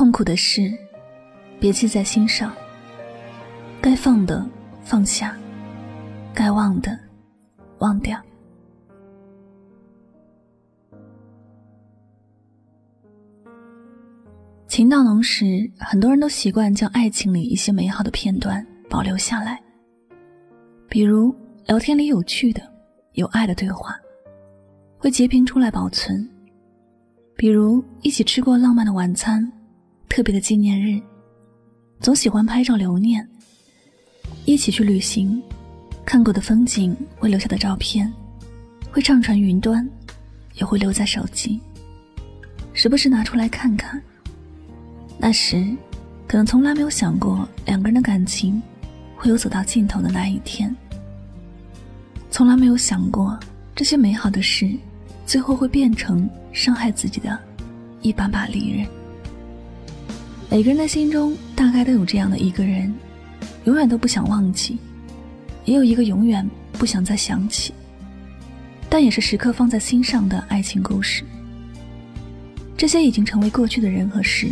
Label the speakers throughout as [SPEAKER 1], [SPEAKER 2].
[SPEAKER 1] 痛苦的事，别记在心上。该放的放下，该忘的忘掉。情到浓时，很多人都习惯将爱情里一些美好的片段保留下来，比如聊天里有趣的、有爱的对话，会截屏出来保存；比如一起吃过浪漫的晚餐。特别的纪念日，总喜欢拍照留念。一起去旅行，看过的风景会留下的照片，会上传云端，也会留在手机，时不时拿出来看看。那时，可能从来没有想过两个人的感情会有走到尽头的那一天，从来没有想过这些美好的事，最后会变成伤害自己的一把把利刃。每个人的心中大概都有这样的一个人，永远都不想忘记；也有一个永远不想再想起，但也是时刻放在心上的爱情故事。这些已经成为过去的人和事，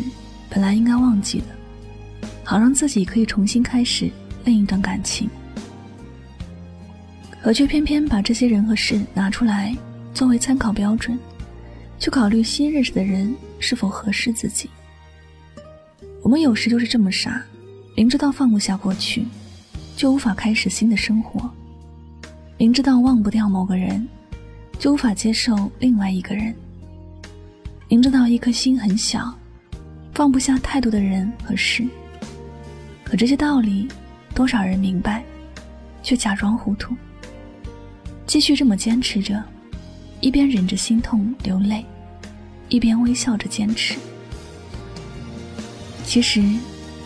[SPEAKER 1] 本来应该忘记的，好让自己可以重新开始另一段感情，可却偏偏把这些人和事拿出来作为参考标准，去考虑新认识的人是否合适自己。我们有时就是这么傻，明知道放不下过去，就无法开始新的生活；明知道忘不掉某个人，就无法接受另外一个人；明知道一颗心很小，放不下太多的人和事。可这些道理，多少人明白，却假装糊涂，继续这么坚持着，一边忍着心痛流泪，一边微笑着坚持。其实，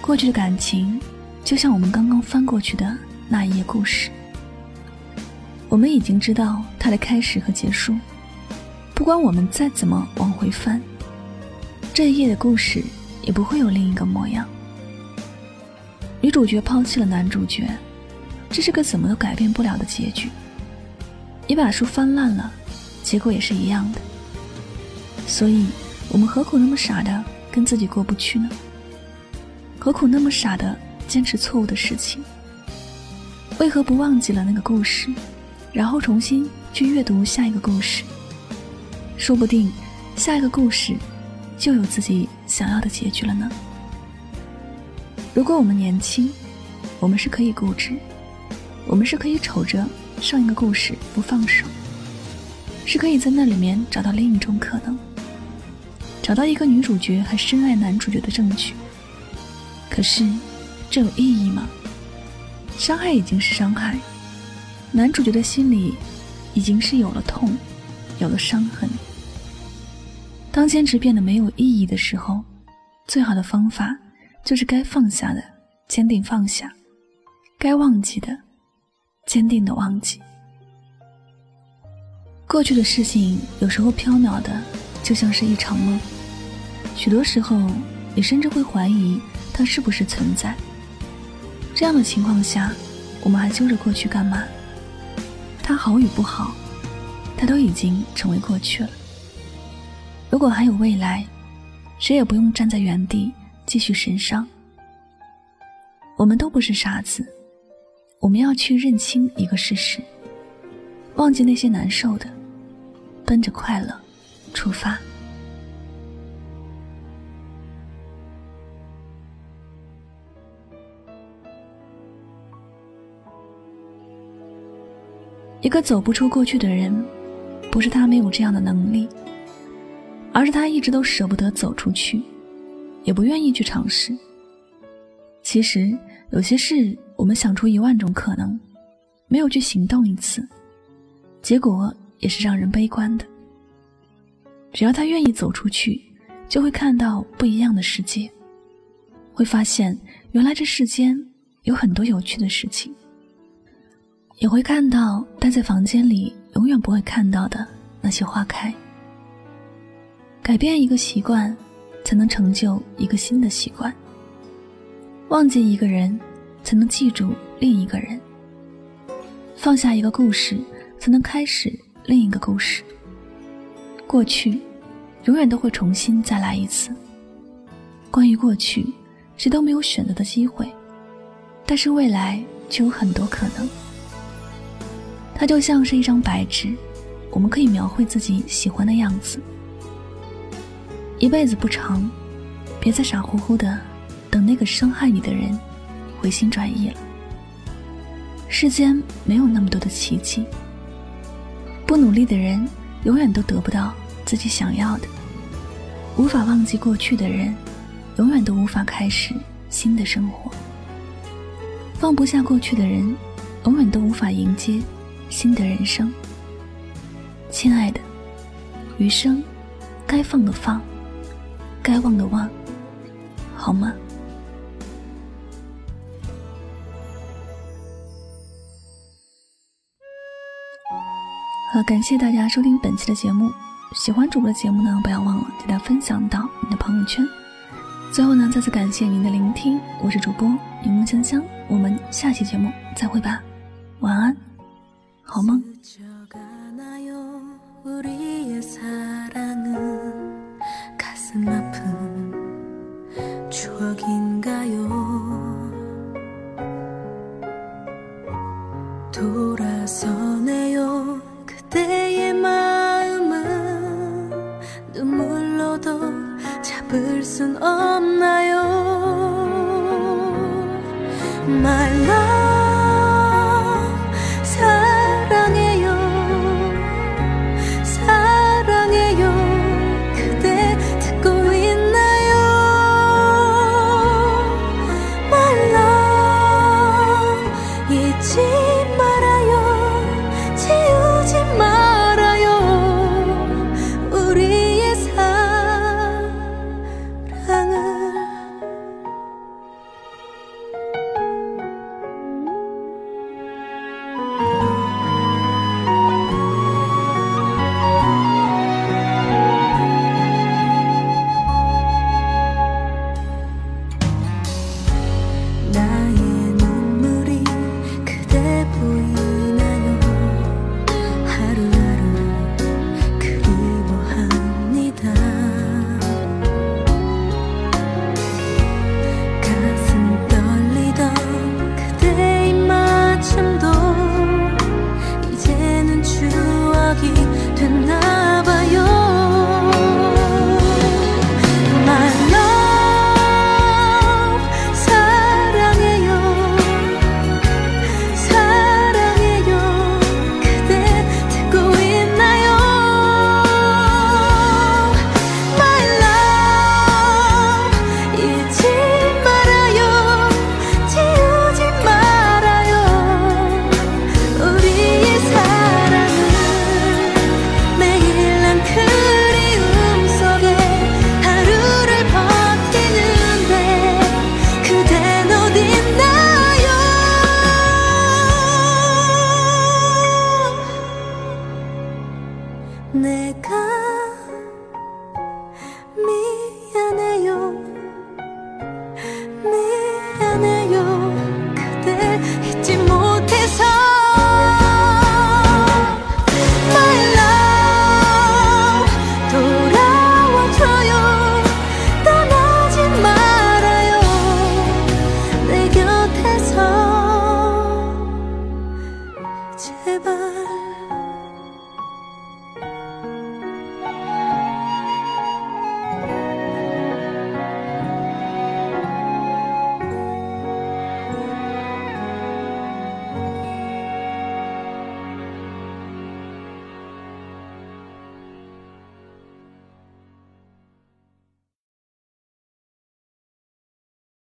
[SPEAKER 1] 过去的感情，就像我们刚刚翻过去的那一页故事。我们已经知道它的开始和结束，不管我们再怎么往回翻，这一页的故事也不会有另一个模样。女主角抛弃了男主角，这是个怎么都改变不了的结局。你把书翻烂了，结果也是一样的。所以，我们何苦那么傻的跟自己过不去呢？何苦那么傻的坚持错误的事情？为何不忘记了那个故事，然后重新去阅读下一个故事？说不定下一个故事就有自己想要的结局了呢。如果我们年轻，我们是可以固执，我们是可以瞅着上一个故事不放手，是可以在那里面找到另一种可能，找到一个女主角还深爱男主角的证据。可是，这有意义吗？伤害已经是伤害，男主角的心里已经是有了痛，有了伤痕。当坚持变得没有意义的时候，最好的方法就是该放下的坚定放下，该忘记的坚定的忘记。过去的事情有时候飘渺的，就像是一场梦，许多时候你甚至会怀疑。它是不是存在？这样的情况下，我们还揪着过去干嘛？它好与不好，它都已经成为过去了。如果还有未来，谁也不用站在原地继续神伤。我们都不是傻子，我们要去认清一个事实：忘记那些难受的，奔着快乐出发。一个走不出过去的人，不是他没有这样的能力，而是他一直都舍不得走出去，也不愿意去尝试。其实，有些事我们想出一万种可能，没有去行动一次，结果也是让人悲观的。只要他愿意走出去，就会看到不一样的世界，会发现原来这世间有很多有趣的事情，也会看到待在房间里永远不会看到的那些花开。改变一个习惯，才能成就一个新的习惯。忘记一个人，才能记住另一个人；放下一个故事，才能开始另一个故事。过去，永远都会重新再来一次。关于过去，谁都没有选择的机会，但是未来却有很多可能。它就像是一张白纸，我们可以描绘自己喜欢的样子。一辈子不长，别再傻乎乎的等那个伤害你的人回心转意了。世间没有那么多的奇迹，不努力的人永远都得不到自己想要的。无法忘记过去的人，永远都无法开始新的生活。放不下过去的人，永远都无法迎接新的人生。亲爱的，余生该放的放。该忘的忘，好吗？好，感谢大家收听本期的节目。喜欢主播的节目呢，不要忘了记得分享到你的朋友圈。最后呢，再次感谢您的聆听，我是主播柠檬香香，我们下期节目再会吧，晚安，好梦。 가슴 아픈 추억인가요? 돌아서네요. 그대의 마음은 눈물로도 잡을 순 없나요? My love 내가